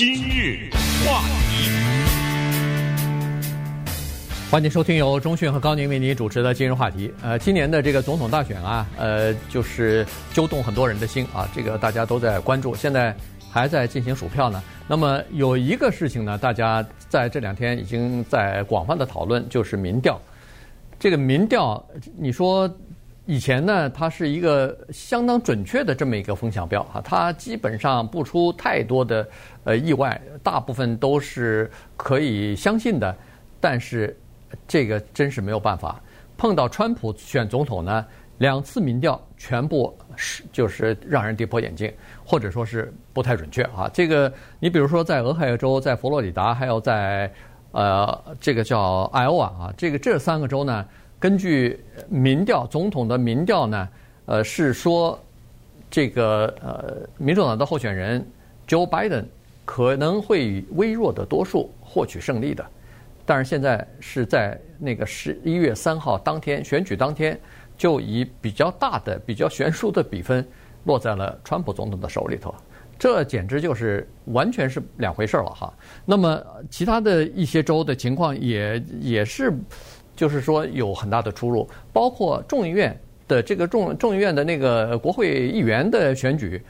今日话题，欢迎收听由中讯和高宁为您主持的今日话题。呃，今年的这个总统大选啊，呃，就是揪动很多人的心啊，这个大家都在关注，现在还在进行数票呢。那么有一个事情呢，大家在这两天已经在广泛的讨论，就是民调。这个民调，你说？以前呢，它是一个相当准确的这么一个风向标啊，它基本上不出太多的呃意外，大部分都是可以相信的。但是这个真是没有办法，碰到川普选总统呢，两次民调全部是就是让人跌破眼镜，或者说是不太准确啊。这个你比如说在俄亥俄州、在佛罗里达，还有在呃这个叫艾奥瓦啊，这个这三个州呢。根据民调，总统的民调呢，呃，是说这个呃，民主党的候选人 Joe Biden 可能会以微弱的多数获取胜利的。但是现在是在那个十一月三号当天选举当天，就以比较大的、比较悬殊的比分落在了川普总统的手里头。这简直就是完全是两回事了哈。那么其他的一些州的情况也也是。就是说有很大的出入，包括众议院的这个众众议院的那个国会议员的选举，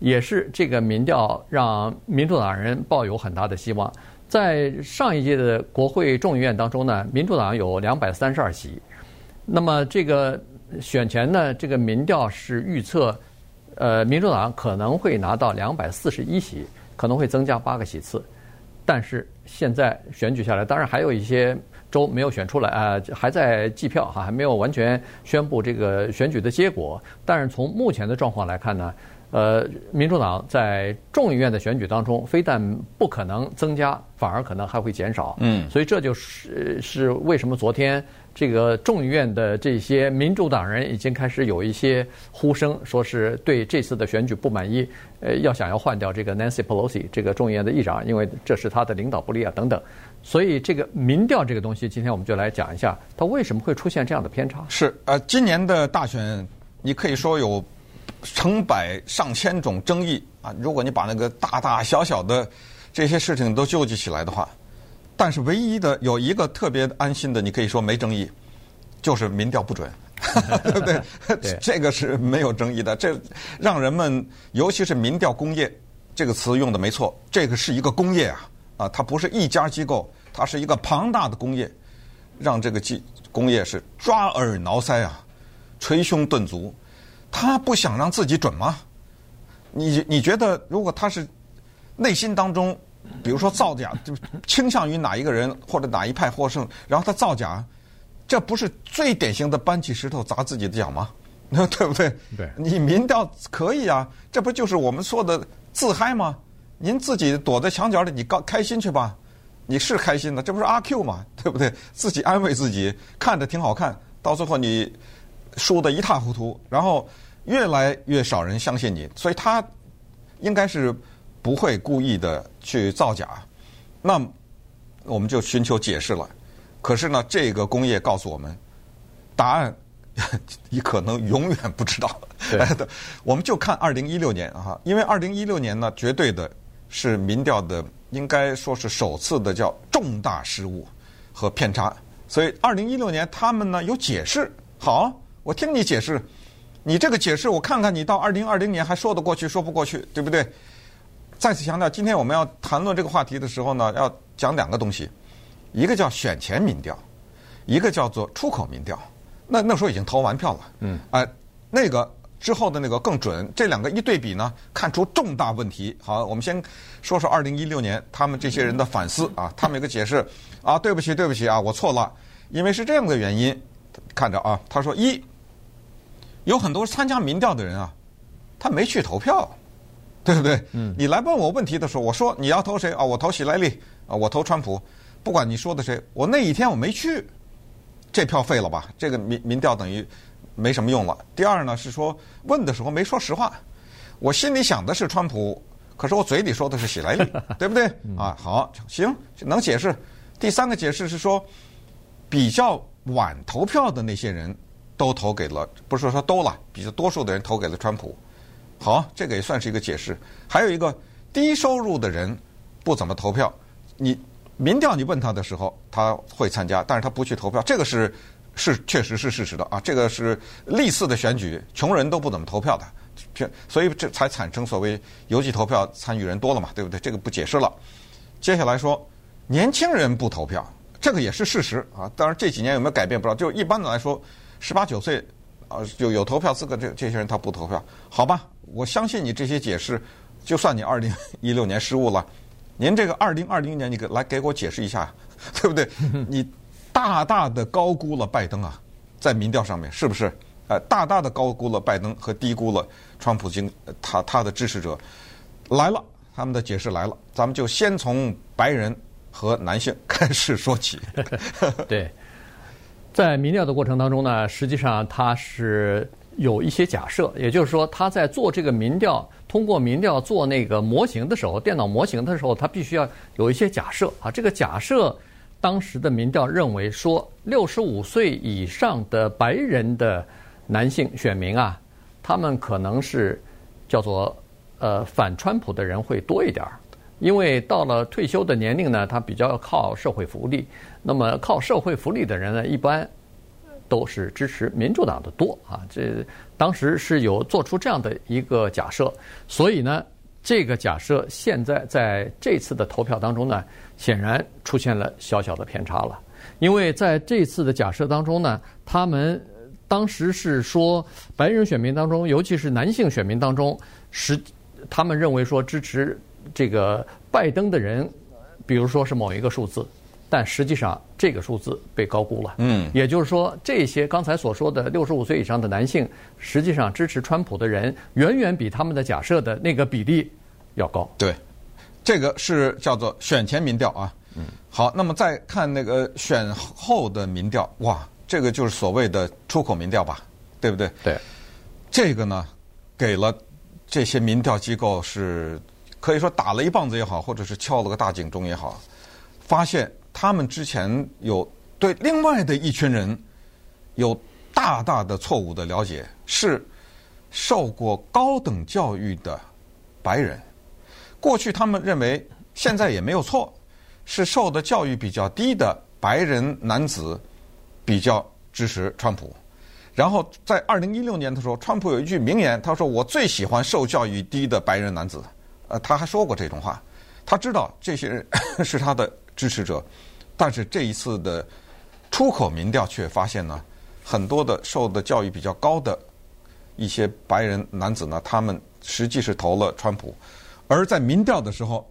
也是这个民调让民主党人抱有很大的希望。在上一届的国会众议院当中呢，民主党有两百三十二席，那么这个选前呢，这个民调是预测，呃，民主党可能会拿到两百四十一席，可能会增加八个席次。但是现在选举下来，当然还有一些。州没有选出来啊，还在计票哈，还没有完全宣布这个选举的结果。但是从目前的状况来看呢，呃，民主党在众议院的选举当中，非但不可能增加，反而可能还会减少。嗯，所以这就是是为什么昨天这个众议院的这些民主党人已经开始有一些呼声，说是对这次的选举不满意，呃，要想要换掉这个 Nancy Pelosi 这个众议院的议长，因为这是他的领导不力啊等等。所以这个民调这个东西，今天我们就来讲一下，它为什么会出现这样的偏差？是呃，今年的大选，你可以说有成百上千种争议啊。如果你把那个大大小小的这些事情都纠集起来的话，但是唯一的有一个特别安心的，你可以说没争议，就是民调不准，对不对？对这个是没有争议的。这让人们，尤其是民调工业这个词用的没错，这个是一个工业啊。啊，它不是一家机构，它是一个庞大的工业，让这个机工业是抓耳挠腮啊，捶胸顿足。他不想让自己准吗？你你觉得，如果他是内心当中，比如说造假，就 倾向于哪一个人或者哪一派获胜，然后他造假，这不是最典型的搬起石头砸自己的脚吗？那 对不对？对，你民调可以啊，这不就是我们说的自嗨吗？您自己躲在墙角里，你高开心去吧，你是开心的，这不是阿 Q 吗？对不对？自己安慰自己，看着挺好看，到最后你输得一塌糊涂，然后越来越少人相信你，所以他应该是不会故意的去造假。那我们就寻求解释了。可是呢，这个工业告诉我们，答案 你可能永远不知道。对，我们就看二零一六年啊，因为二零一六年呢，绝对的。是民调的，应该说是首次的叫重大失误和偏差，所以二零一六年他们呢有解释。好，我听你解释，你这个解释我看看你到二零二零年还说得过去说不过去，对不对？再次强调，今天我们要谈论这个话题的时候呢，要讲两个东西，一个叫选前民调，一个叫做出口民调。那那时候已经投完票了，嗯，哎、呃，那个。之后的那个更准，这两个一对比呢，看出重大问题。好，我们先说说二零一六年他们这些人的反思啊，他们有个解释啊，对不起，对不起啊，我错了，因为是这样的原因。看着啊，他说一，有很多参加民调的人啊，他没去投票，对不对？嗯。你来问我问题的时候，我说你要投谁啊？我投希拉里啊，我投川普，不管你说的谁，我那一天我没去，这票废了吧？这个民民调等于。没什么用了。第二呢，是说问的时候没说实话，我心里想的是川普，可是我嘴里说的是喜来利，对不对？啊，好，行，能解释。第三个解释是说，比较晚投票的那些人都投给了，不是说都了，比较多数的人投给了川普。好，这个也算是一个解释。还有一个低收入的人不怎么投票。你民调你问他的时候，他会参加，但是他不去投票，这个是是确实是事实的啊。这个是历次的选举，穷人都不怎么投票的，所以这才产生所谓邮寄投票参与人多了嘛，对不对？这个不解释了。接下来说年轻人不投票，这个也是事实啊。当然这几年有没有改变不知道。就一般的来说，十八九岁啊就有投票资格，这这些人他不投票，好吧？我相信你这些解释，就算你二零一六年失误了。您这个二零二零年，你给来给我解释一下，对不对？你大大的高估了拜登啊，在民调上面是不是？呃，大大的高估了拜登和低估了川普经他他的支持者来了，他们的解释来了，咱们就先从白人和男性开始说起。对，在民调的过程当中呢，实际上他是有一些假设，也就是说他在做这个民调。通过民调做那个模型的时候，电脑模型的时候，他必须要有一些假设啊。这个假设，当时的民调认为说，六十五岁以上的白人的男性选民啊，他们可能是叫做呃反川普的人会多一点儿，因为到了退休的年龄呢，他比较靠社会福利。那么靠社会福利的人呢，一般。都是支持民主党的多啊，这当时是有做出这样的一个假设，所以呢，这个假设现在在这次的投票当中呢，显然出现了小小的偏差了，因为在这次的假设当中呢，他们当时是说白人选民当中，尤其是男性选民当中，是他们认为说支持这个拜登的人，比如说是某一个数字。但实际上，这个数字被高估了。嗯，也就是说，这些刚才所说的六十五岁以上的男性，实际上支持川普的人，远远比他们的假设的那个比例要高。对，这个是叫做选前民调啊。嗯，好，那么再看那个选后的民调，哇，这个就是所谓的出口民调吧，对不对？对，这个呢，给了这些民调机构是可以说打了一棒子也好，或者是敲了个大警钟也好，发现。他们之前有对另外的一群人有大大的错误的了解，是受过高等教育的白人。过去他们认为，现在也没有错，是受的教育比较低的白人男子比较支持川普。然后在二零一六年的时候，川普有一句名言，他说：“我最喜欢受教育低的白人男子。”呃，他还说过这种话，他知道这些人 是他的。支持者，但是这一次的出口民调却发现呢，很多的受的教育比较高的一些白人男子呢，他们实际是投了川普，而在民调的时候，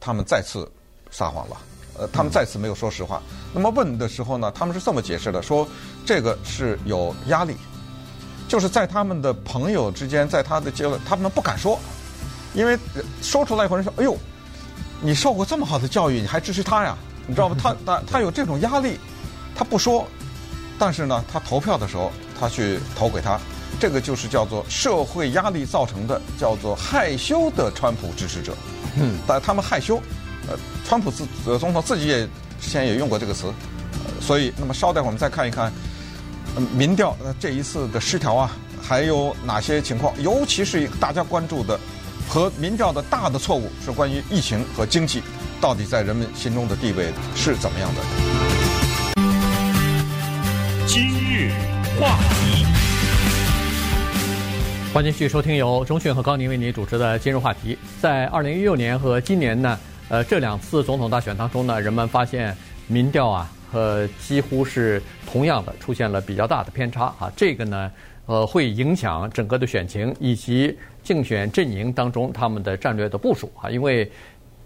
他们再次撒谎了，呃，他们再次没有说实话。那么问的时候呢，他们是这么解释的：说这个是有压力，就是在他们的朋友之间，在他的阶段，他们不敢说，因为说出来以后人说：“哎呦。”你受过这么好的教育，你还支持他呀？你知道吗？他他他有这种压力，他不说，但是呢，他投票的时候，他去投给他，这个就是叫做社会压力造成的，叫做害羞的川普支持者。嗯，但他们害羞，呃，川普自呃总统自己也之前也用过这个词，所以那么稍待会儿我们再看一看，民调呃这一次的失调啊，还有哪些情况？尤其是大家关注的。和民调的大的错误是关于疫情和经济，到底在人们心中的地位是怎么样的？今日话题，欢迎继续收听由钟迅和高宁为您主持的《今日话题》。在二零一六年和今年呢，呃，这两次总统大选当中呢，人们发现民调啊，呃，几乎是同样的，出现了比较大的偏差啊，这个呢。呃，会影响整个的选情以及竞选阵营当中他们的战略的部署啊。因为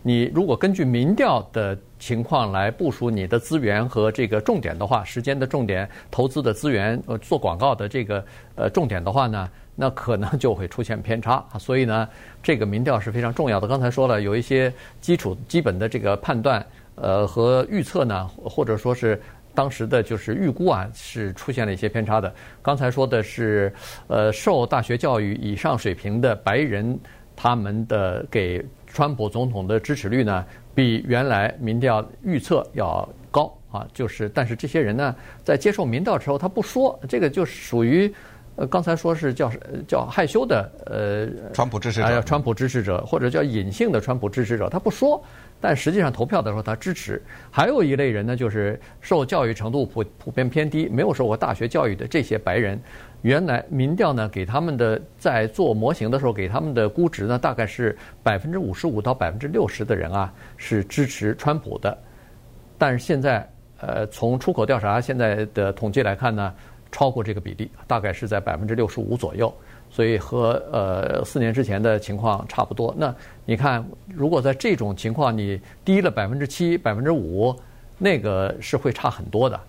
你如果根据民调的情况来部署你的资源和这个重点的话，时间的重点、投资的资源、呃，做广告的这个呃重点的话呢，那可能就会出现偏差啊。所以呢，这个民调是非常重要的。刚才说了，有一些基础、基本的这个判断呃和预测呢，或者说是。当时的就是预估啊，是出现了一些偏差的。刚才说的是，呃，受大学教育以上水平的白人，他们的给川普总统的支持率呢，比原来民调预测要高啊。就是，但是这些人呢，在接受民调的时候，他不说，这个就属于呃，刚才说是叫叫害羞的呃，川普支持者，呃，川普支持者或者叫隐性的川普支持者，他不说，但实际上投票的时候他支持。还有一类人呢，就是受教育程度普普遍偏低，没有受过大学教育的这些白人，原来民调呢给他们的在做模型的时候给他们的估值呢，大概是百分之五十五到百分之六十的人啊是支持川普的，但是现在呃从出口调查现在的统计来看呢。超过这个比例，大概是在百分之六十五左右，所以和呃四年之前的情况差不多。那你看，如果在这种情况你低了百分之七、百分之五，那个是会差很多的。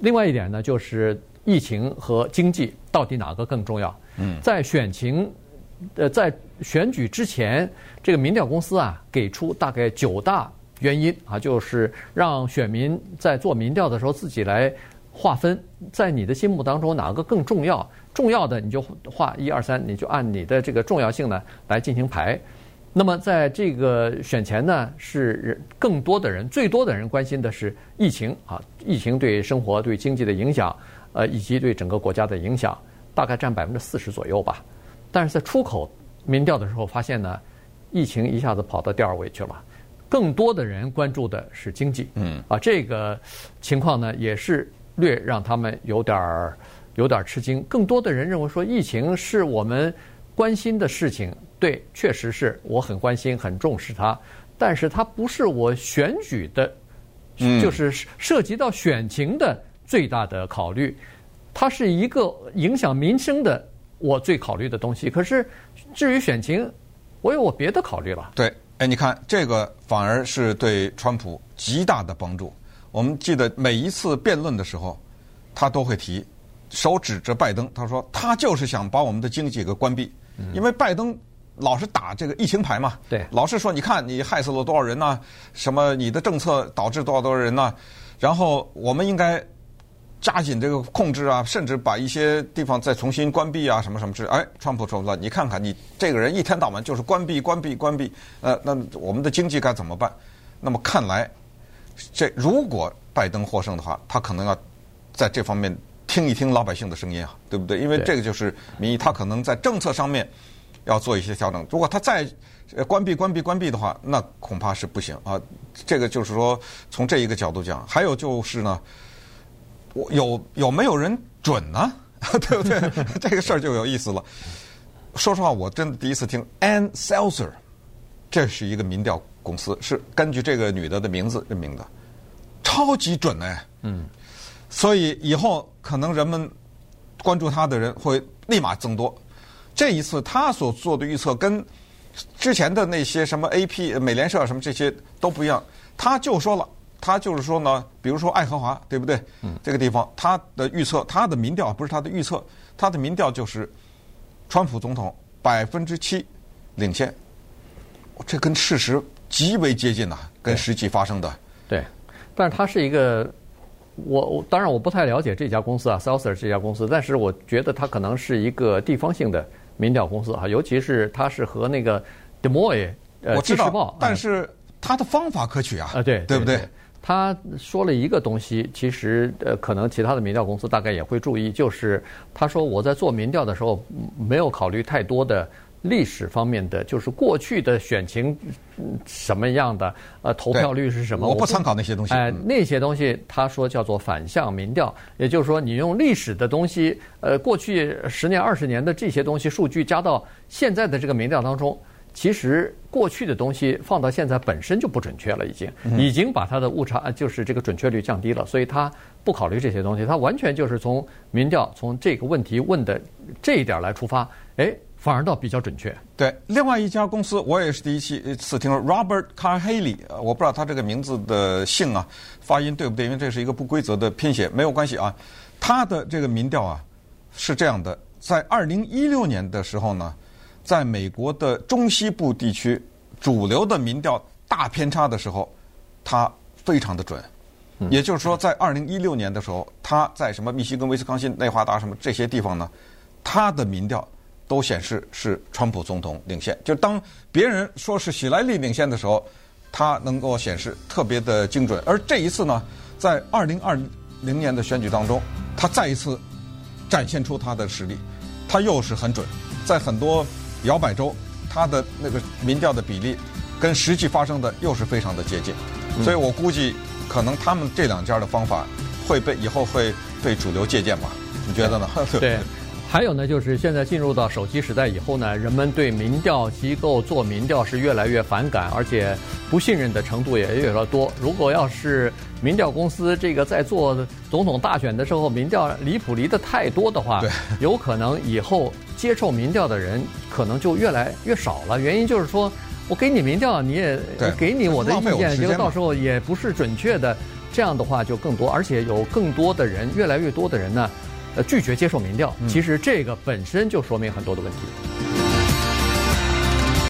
另外一点呢，就是疫情和经济到底哪个更重要？嗯，在选情呃在选举之前，这个民调公司啊给出大概九大原因啊，就是让选民在做民调的时候自己来。划分在你的心目当中哪个更重要？重要的你就画一二三，你就按你的这个重要性呢来进行排。那么在这个选前呢，是更多的人、最多的人关心的是疫情啊，疫情对生活、对经济的影响，呃，以及对整个国家的影响，大概占百分之四十左右吧。但是在出口民调的时候发现呢，疫情一下子跑到第二位去了，更多的人关注的是经济。嗯，啊，这个情况呢也是。略让他们有点儿有点儿吃惊。更多的人认为说，疫情是我们关心的事情，对，确实是我很关心、很重视它。但是它不是我选举的，就是涉及到选情的最大的考虑。它是一个影响民生的我最考虑的东西。可是至于选情，我有我别的考虑了。对，哎，你看这个反而是对川普极大的帮助。我们记得每一次辩论的时候，他都会提，手指着拜登，他说他就是想把我们的经济给关闭，因为拜登老是打这个疫情牌嘛，对，老是说你看你害死了多少人呐，什么你的政策导致多少多少人呐，然后我们应该加紧这个控制啊，甚至把一些地方再重新关闭啊，什么什么之类。哎，川普说了，你看看你这个人一天到晚就是关闭关闭关闭，呃，那我们的经济该怎么办？那么看来。这如果拜登获胜的话，他可能要在这方面听一听老百姓的声音啊，对不对？因为这个就是民意，他可能在政策上面要做一些调整。如果他再关闭、关闭、关闭的话，那恐怕是不行啊。这个就是说，从这一个角度讲，还有就是呢，我有有没有人准呢？对不对？这个事儿就有意思了。说实话，我真的第一次听 Ann Selzer，这是一个民调。公司是根据这个女的的名字命名的，超级准哎，嗯，所以以后可能人们关注她的人会立马增多。这一次她所做的预测跟之前的那些什么 AP 美联社什么这些都不一样，她就说了，他就是说呢，比如说爱荷华，对不对？嗯，这个地方他的预测，他的民调不是他的预测，他的民调就是川普总统百分之七领先，这跟事实。极为接近呐，跟实际发生的。对，但是它是一个，我我当然我不太了解这家公司啊 s a l s e r 这家公司，但是我觉得它可能是一个地方性的民调公司啊，尤其是它是和那个 Des Moines 呃，纪事报，但是它的方法可取啊，啊对，对不对？他说了一个东西，其实呃，可能其他的民调公司大概也会注意，就是他说我在做民调的时候没有考虑太多的。历史方面的，就是过去的选情什么样的，呃，投票率是什么？我不参考那些东西。哎、呃，那些东西他说叫做反向民调，也就是说，你用历史的东西，呃，过去十年、二十年的这些东西数据加到现在的这个民调当中，其实过去的东西放到现在本身就不准确了，已经已经把它的误差，就是这个准确率降低了，所以他不考虑这些东西，他完全就是从民调从这个问题问的这一点来出发，哎。反而倒比较准确。对，另外一家公司，我也是第一次听说 Robert Carhally，我不知道他这个名字的姓啊，发音对不对？因为这是一个不规则的拼写，没有关系啊。他的这个民调啊是这样的，在二零一六年的时候呢，在美国的中西部地区主流的民调大偏差的时候，他非常的准。也就是说，在二零一六年的时候，他在什么密西根、威斯康辛、内华达什么这些地方呢，他的民调。都显示是川普总统领先，就当别人说是希莱莉领先的时候，他能够显示特别的精准。而这一次呢，在二零二零年的选举当中，他再一次展现出他的实力。他又是很准，在很多摇摆州，他的那个民调的比例跟实际发生的又是非常的接近，所以我估计可能他们这两家的方法会被以后会被主流借鉴吧？你觉得呢？对。还有呢，就是现在进入到手机时代以后呢，人们对民调机构做民调是越来越反感，而且不信任的程度也越来越多。如果要是民调公司这个在做总统大选的时候，民调离谱离得太多的话，有可能以后接受民调的人可能就越来越少了。原因就是说，我给你民调，你也给你我的意见，结果到时候也不是准确的，这样的话就更多，而且有更多的人，越来越多的人呢。呃，拒绝接受民调，其实这个本身就说明很多的问题。